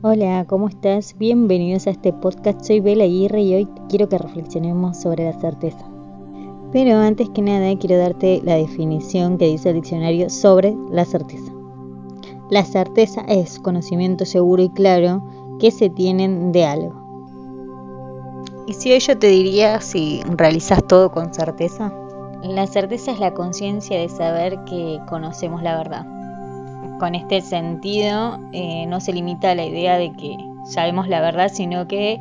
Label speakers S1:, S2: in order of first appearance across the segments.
S1: Hola, ¿cómo estás? Bienvenidos a este podcast. Soy Bela Aguirre y hoy quiero que reflexionemos sobre la certeza. Pero antes que nada quiero darte la definición que dice el diccionario sobre la certeza. La certeza es conocimiento seguro y claro que se tienen de algo. ¿Y si hoy yo te diría si realizas todo con certeza? La certeza es la conciencia de saber que conocemos la verdad. Con este sentido eh, no se limita a la idea de que sabemos la verdad, sino que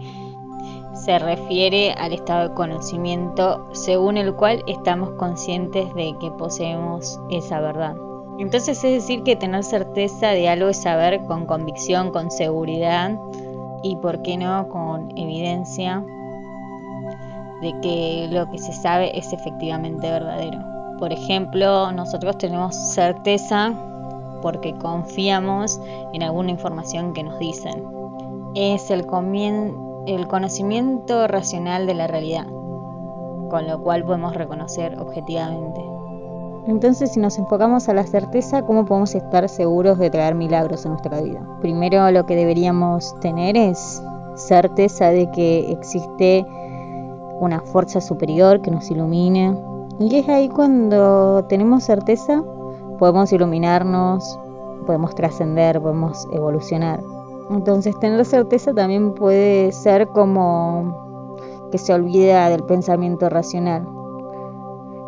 S1: se refiere al estado de conocimiento según el cual estamos conscientes de que poseemos esa verdad. Entonces es decir que tener certeza de algo es saber con convicción, con seguridad y por qué no con evidencia de que lo que se sabe es efectivamente verdadero. Por ejemplo, nosotros tenemos certeza porque confiamos en alguna información que nos dicen. Es el, conocimiento racional de la realidad, con lo cual podemos reconocer objetivamente. Entonces, si nos enfocamos a la certeza, ¿cómo podemos estar seguros de traer milagros a nuestra vida? Primero, lo que deberíamos tener es certeza de que existe una fuerza superior que nos ilumine. Y es ahí cuando tenemos certeza, podemos iluminarnos, podemos trascender, podemos evolucionar. Entonces tener certeza también puede ser como que se olvida del pensamiento racional.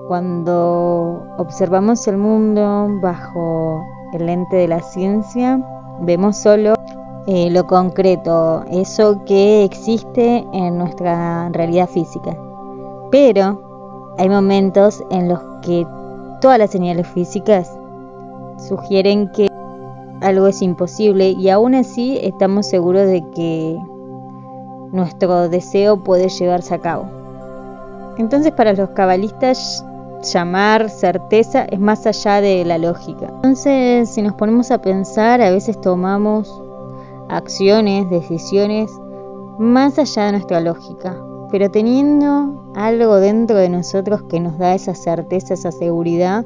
S1: Cuando observamos el mundo bajo el lente de la ciencia, vemos solo eh, lo concreto, eso que existe en nuestra realidad física. Pero hay momentos en los que todas las señales físicas sugieren que algo es imposible y aún así estamos seguros de que nuestro deseo puede llevarse a cabo. Entonces para los cabalistas llamar certeza es más allá de la lógica. Entonces si nos ponemos a pensar a veces tomamos acciones, decisiones más allá de nuestra lógica, pero teniendo algo dentro de nosotros que nos da esa certeza, esa seguridad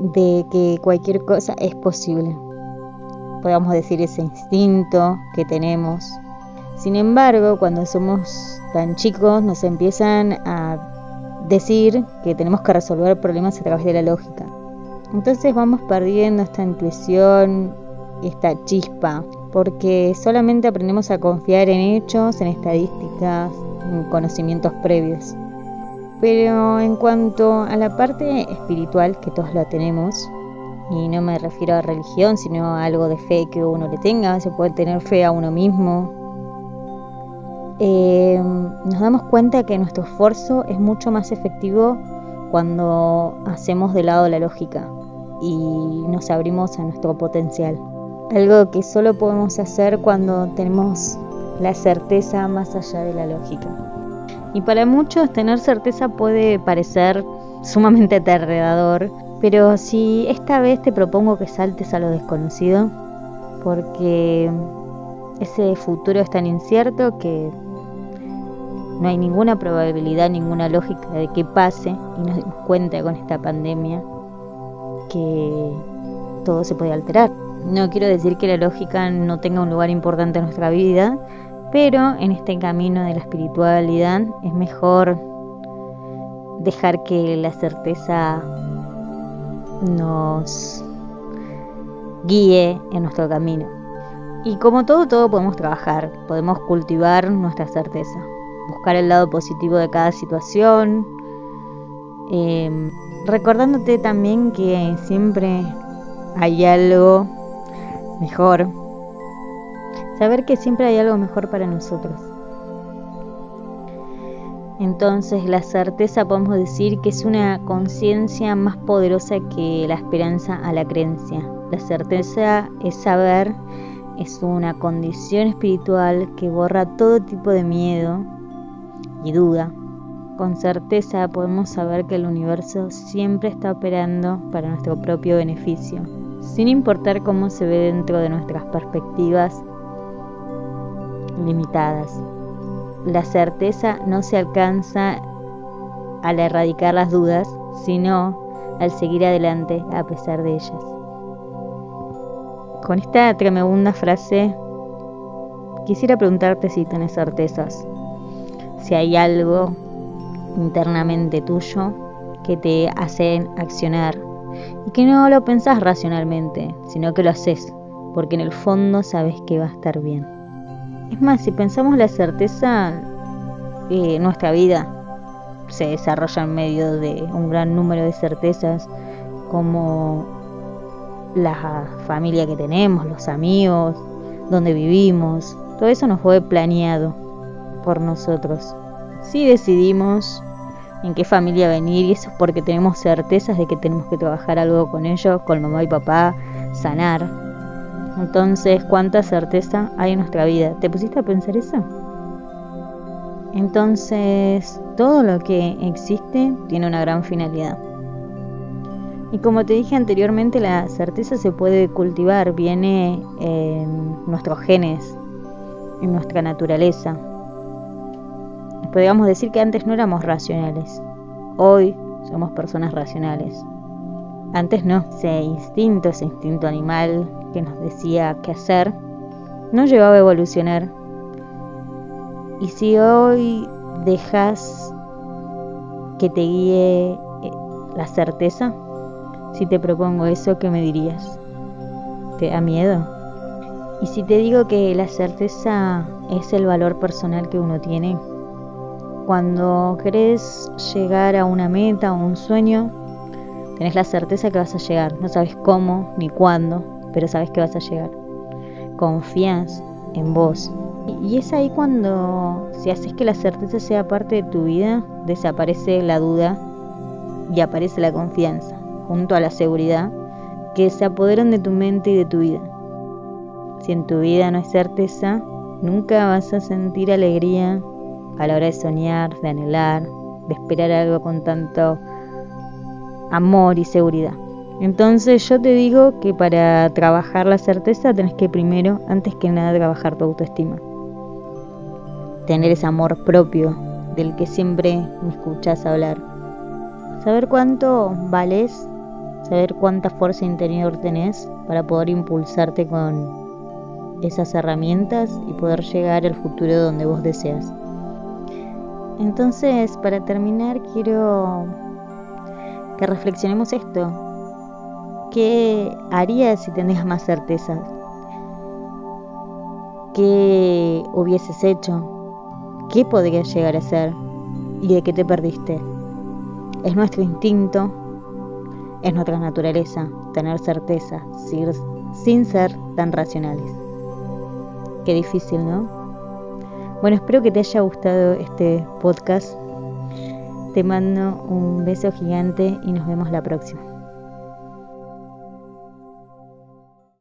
S1: de que cualquier cosa es posible. Podemos decir ese instinto que tenemos. Sin embargo, cuando somos tan chicos nos empiezan a decir que tenemos que resolver problemas a través de la lógica. Entonces vamos perdiendo esta intuición, esta chispa porque solamente aprendemos a confiar en hechos, en estadísticas, en conocimientos previos. Pero en cuanto a la parte espiritual, que todos la tenemos, y no me refiero a religión, sino a algo de fe que uno le tenga, se puede tener fe a uno mismo, eh, nos damos cuenta que nuestro esfuerzo es mucho más efectivo cuando hacemos de lado la lógica y nos abrimos a nuestro potencial algo que solo podemos hacer cuando tenemos la certeza más allá de la lógica. Y para muchos tener certeza puede parecer sumamente aterrador, pero si esta vez te propongo que saltes a lo desconocido, porque ese futuro es tan incierto que no hay ninguna probabilidad, ninguna lógica de que pase y nos demos cuenta con esta pandemia que todo se puede alterar. No quiero decir que la lógica no tenga un lugar importante en nuestra vida, pero en este camino de la espiritualidad es mejor dejar que la certeza nos guíe en nuestro camino. Y como todo, todo podemos trabajar, podemos cultivar nuestra certeza, buscar el lado positivo de cada situación, em, recordándote también que siempre hay algo mejor. Saber que siempre hay algo mejor para nosotros. Entonces la certeza podemos decir que es una conciencia más poderosa que la esperanza a la creencia. La certeza es saber, es una condición espiritual que borra todo tipo de miedo y duda. Con certeza podemos saber que el universo siempre está operando para nuestro propio beneficio sin importar cómo se ve dentro de nuestras perspectivas limitadas. La certeza no se alcanza al erradicar las dudas, sino al seguir adelante a pesar de ellas. Con esta tremenda frase quisiera preguntarte si tenés certezas, si hay algo internamente tuyo que te hace accionar y que no lo pensás racionalmente, sino que lo haces, porque en el fondo sabes que va a estar bien. Es más, si pensamos la certeza, eh, nuestra vida se desarrolla en medio de un gran número de certezas como la familia que tenemos, los amigos, donde vivimos, todo eso nos fue planeado por nosotros. Si decidimos en qué familia venir y eso es porque tenemos certezas de que tenemos que trabajar algo con ellos, con mamá y papá, sanar. Entonces, ¿cuánta certeza hay en nuestra vida? ¿Te pusiste a pensar eso? Entonces, todo lo que existe tiene una gran finalidad. Y como te dije anteriormente, la certeza se puede cultivar, viene en nuestros genes, en nuestra naturaleza. Podríamos decir que antes no éramos racionales, hoy somos personas racionales. Antes no, ese instinto, ese instinto animal que nos decía qué hacer, no llegaba a evolucionar. Y si hoy dejas que te guíe eh, la certeza, si te propongo eso, ¿qué me dirías? ¿Te da miedo? Y si te digo que la certeza es el valor personal que uno tiene, cuando querés llegar a una meta o un sueño, tenés la certeza que vas a llegar. No sabes cómo ni cuándo, pero sabes que vas a llegar. Confías en vos. Y es ahí cuando, si haces que la certeza sea parte de tu vida, desaparece la duda y aparece la confianza, junto a la seguridad, que se apoderan de tu mente y de tu vida. Si en tu vida no hay certeza, nunca vas a sentir alegría, a la hora de soñar, de anhelar, de esperar algo con tanto amor y seguridad. Entonces yo te digo que para trabajar la certeza tenés que primero, antes que nada, trabajar tu autoestima. Tener ese amor propio del que siempre me escuchas hablar. Saber cuánto vales, saber cuánta fuerza interior tenés para poder impulsarte con esas herramientas y poder llegar al futuro donde vos deseas. Entonces, para terminar, quiero que reflexionemos esto. ¿Qué harías si tenías más certeza? ¿Qué hubieses hecho? ¿Qué podrías llegar a ser? ¿Y de qué te perdiste? Es nuestro instinto, es nuestra naturaleza tener certeza sin ser tan racionales. Qué difícil, ¿no? Bueno, espero que te haya gustado este podcast. Te mando un beso gigante y nos vemos la próxima.